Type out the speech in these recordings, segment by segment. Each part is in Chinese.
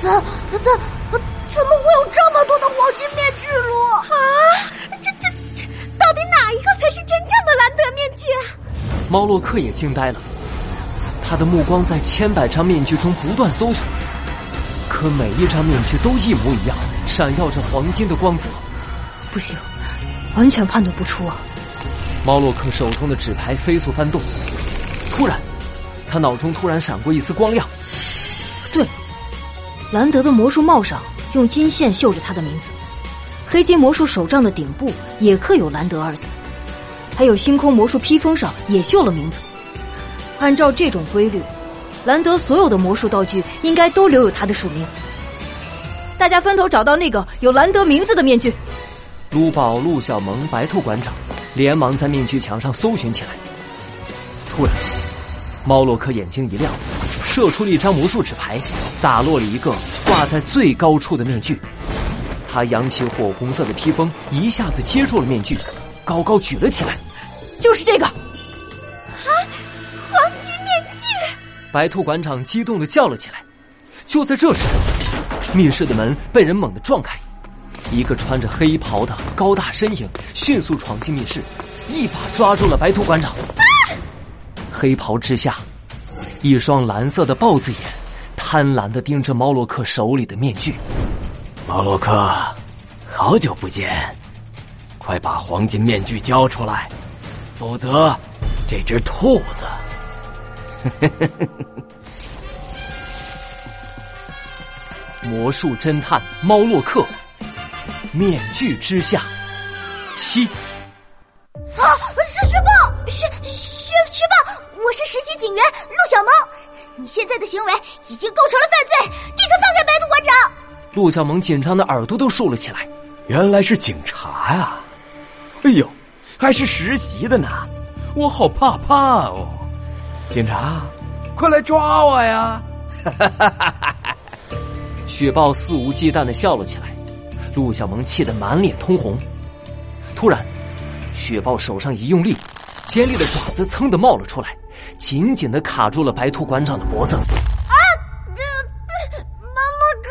怎怎怎么会有这么多的黄金面具了？啊，这这这，到底哪一个才是真正的兰德面具？猫洛克也惊呆了，他的目光在千百张面具中不断搜索，可每一张面具都一模一样，闪耀着黄金的光泽。不行，完全判断不出啊！猫洛克手中的纸牌飞速翻动，突然，他脑中突然闪过一丝光亮。对，兰德的魔术帽上用金线绣着他的名字，黑金魔术手杖的顶部也刻有“兰德”二字，还有星空魔术披风上也绣了名字。按照这种规律，兰德所有的魔术道具应该都留有他的署名。大家分头找到那个有兰德名字的面具。卢宝、陆小萌、白兔馆长连忙在面具墙上搜寻起来。突然，猫洛克眼睛一亮，射出了一张魔术纸牌，打落了一个挂在最高处的面具。他扬起火红色的披风，一下子接住了面具，高高举了起来。就是这个！啊，黄金面具！白兔馆长激动的叫了起来。就在这时，密室的门被人猛地撞开。一个穿着黑袍的高大身影迅速闯进密室，一把抓住了白兔馆长。黑袍之下，一双蓝色的豹子眼贪婪的盯着猫洛克手里的面具。猫洛克，好久不见，快把黄金面具交出来，否则这只兔子…… 魔术侦探猫洛克。面具之下，七啊！是，实习警员陆小萌。你现在的行为已经构成了犯罪，立刻放开白兔馆长。陆小萌紧张的耳朵都竖了起来。原来是警察呀！哎呦，还是实习的呢，我好怕怕哦。警察，快来抓我呀！哈哈哈哈雪豹肆无忌惮的笑了起来。陆小萌气得满脸通红，突然，雪豹手上一用力，尖利的爪子噌的冒了出来，紧紧的卡住了白兔馆长的脖子。啊！猫洛克，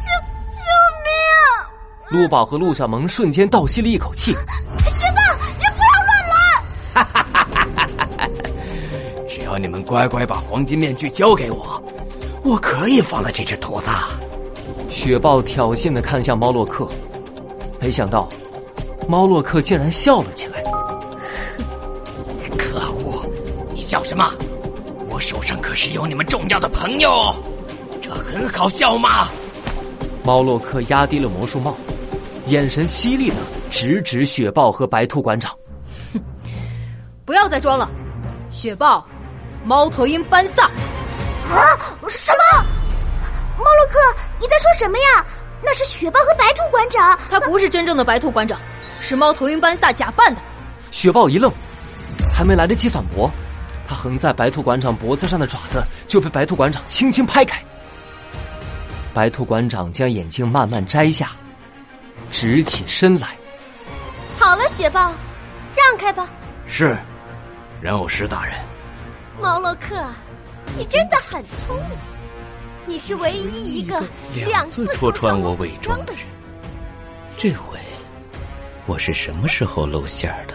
救救命！陆宝和陆小萌瞬间倒吸了一口气。雪豹，你不要乱来！哈哈哈哈哈哈！只要你们乖乖把黄金面具交给我，我可以放了这只兔子。雪豹挑衅的看向猫洛克，没想到，猫洛克竟然笑了起来。笑什么？我手上可是有你们重要的朋友，这很好笑吗？猫洛克压低了魔术帽，眼神犀利的直指雪豹和白兔馆长。哼，不要再装了，雪豹，猫头鹰班萨。啊！什么？猫洛克，你在说什么呀？那是雪豹和白兔馆长，他不是真正的白兔馆长，是猫头鹰班萨假扮的。雪豹一愣，还没来得及反驳，他横在白兔馆长脖子上的爪子就被白兔馆长轻轻拍开。白兔馆长将眼镜慢慢摘下，直起身来。好了，雪豹，让开吧。是，人偶师大人。毛洛克，你真的很聪明。你是唯一一个两次戳穿我伪装的人。这回我是什么时候露馅的？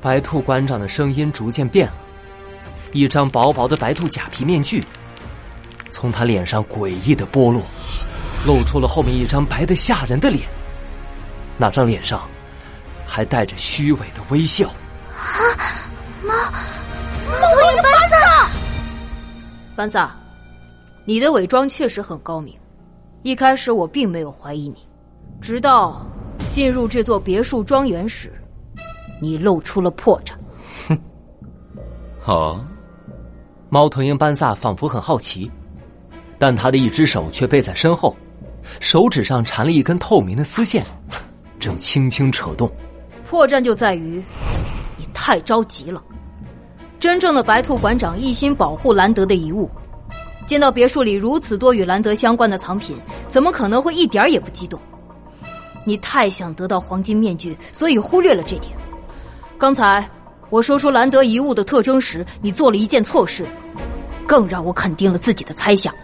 白兔馆长的声音逐渐变了，一张薄薄的白兔假皮面具从他脸上诡异的剥落，露出了后面一张白的吓人的脸。那张脸上还带着虚伪的微笑。啊，猫猫头鹰班萨，班萨。你的伪装确实很高明，一开始我并没有怀疑你，直到进入这座别墅庄园时，你露出了破绽。哼，好。猫头鹰班萨仿佛很好奇，但他的一只手却背在身后，手指上缠了一根透明的丝线，正轻轻扯动。破绽就在于你太着急了。真正的白兔馆长一心保护兰德的遗物。见到别墅里如此多与兰德相关的藏品，怎么可能会一点也不激动？你太想得到黄金面具，所以忽略了这点。刚才我说出兰德遗物的特征时，你做了一件错事，更让我肯定了自己的猜想。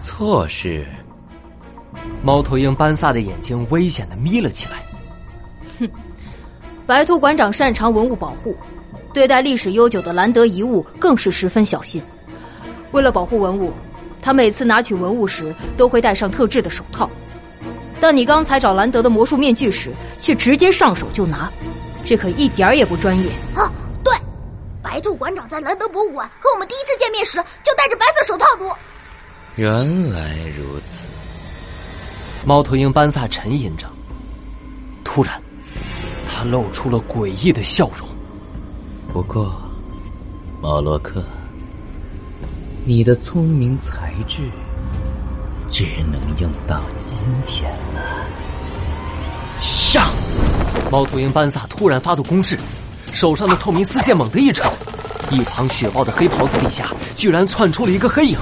错事。猫头鹰班萨的眼睛危险的眯了起来。哼，白兔馆长擅长文物保护，对待历史悠久的兰德遗物更是十分小心。为了保护文物，他每次拿取文物时都会戴上特制的手套。但你刚才找兰德的魔术面具时，却直接上手就拿，这可一点也不专业啊！对，白兔馆长在兰德博物馆和我们第一次见面时就戴着白色手套读？原来如此。猫头鹰班萨沉吟着，突然，他露出了诡异的笑容。不过，马洛克，你的聪明才智。只能用到今天了。上！猫头鹰班萨突然发动攻势，手上的透明丝线猛地一扯，一旁雪豹的黑袍子底下居然窜出了一个黑影，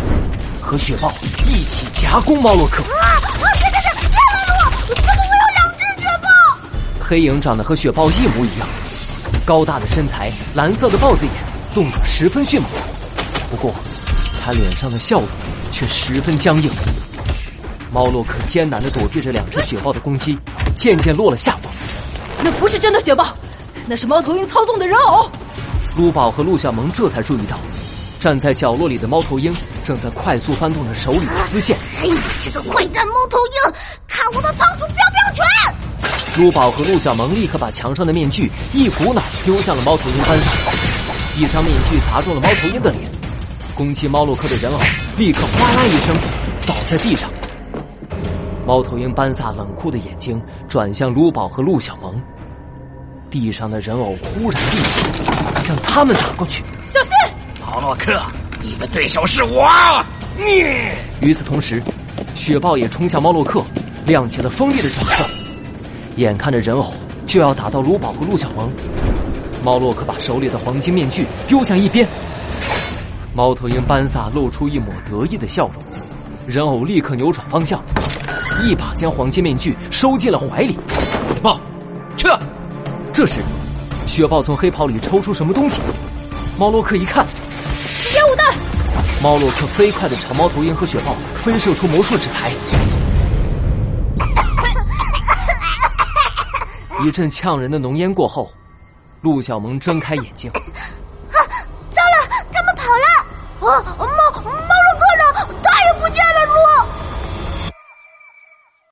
和雪豹一起夹攻猫洛克。啊啊！别别别！别拦我！怎么会有两只雪豹？黑影长得和雪豹一模一样，高大的身材，蓝色的豹子眼，动作十分迅猛。不过，他脸上的笑容却十分僵硬。猫洛克艰难的躲避着两只雪豹的攻击，渐渐落了下风。那不是真的雪豹，那是猫头鹰操纵的人偶。陆宝和陆小萌这才注意到，站在角落里的猫头鹰正在快速翻动着手里的丝线。哎，这个坏蛋猫头鹰，看我的仓鼠标标拳！陆宝和陆小萌立刻把墙上的面具一股脑丢向了猫头鹰班萨，一张面具砸中了猫头鹰的脸，攻击猫洛克的人偶立刻哗啦一声倒在地上。猫头鹰班萨冷酷的眼睛转向卢宝和陆小萌，地上的人偶忽然立起，向他们打过去。小心，毛洛克，你的对手是我！与此同时，雪豹也冲向猫洛克，亮起了锋利的爪子。眼看着人偶就要打到卢宝和陆小萌，猫洛克把手里的黄金面具丢向一边。猫头鹰班萨露出一抹得意的笑容，人偶立刻扭转方向。一把将黄金面具收进了怀里，豹，撤！这时，雪豹从黑袍里抽出什么东西，猫洛克一看，烟雾弹。猫洛克飞快的朝猫头鹰和雪豹飞射出魔术纸牌，一阵呛人的浓烟过后，陆小萌睁开眼睛，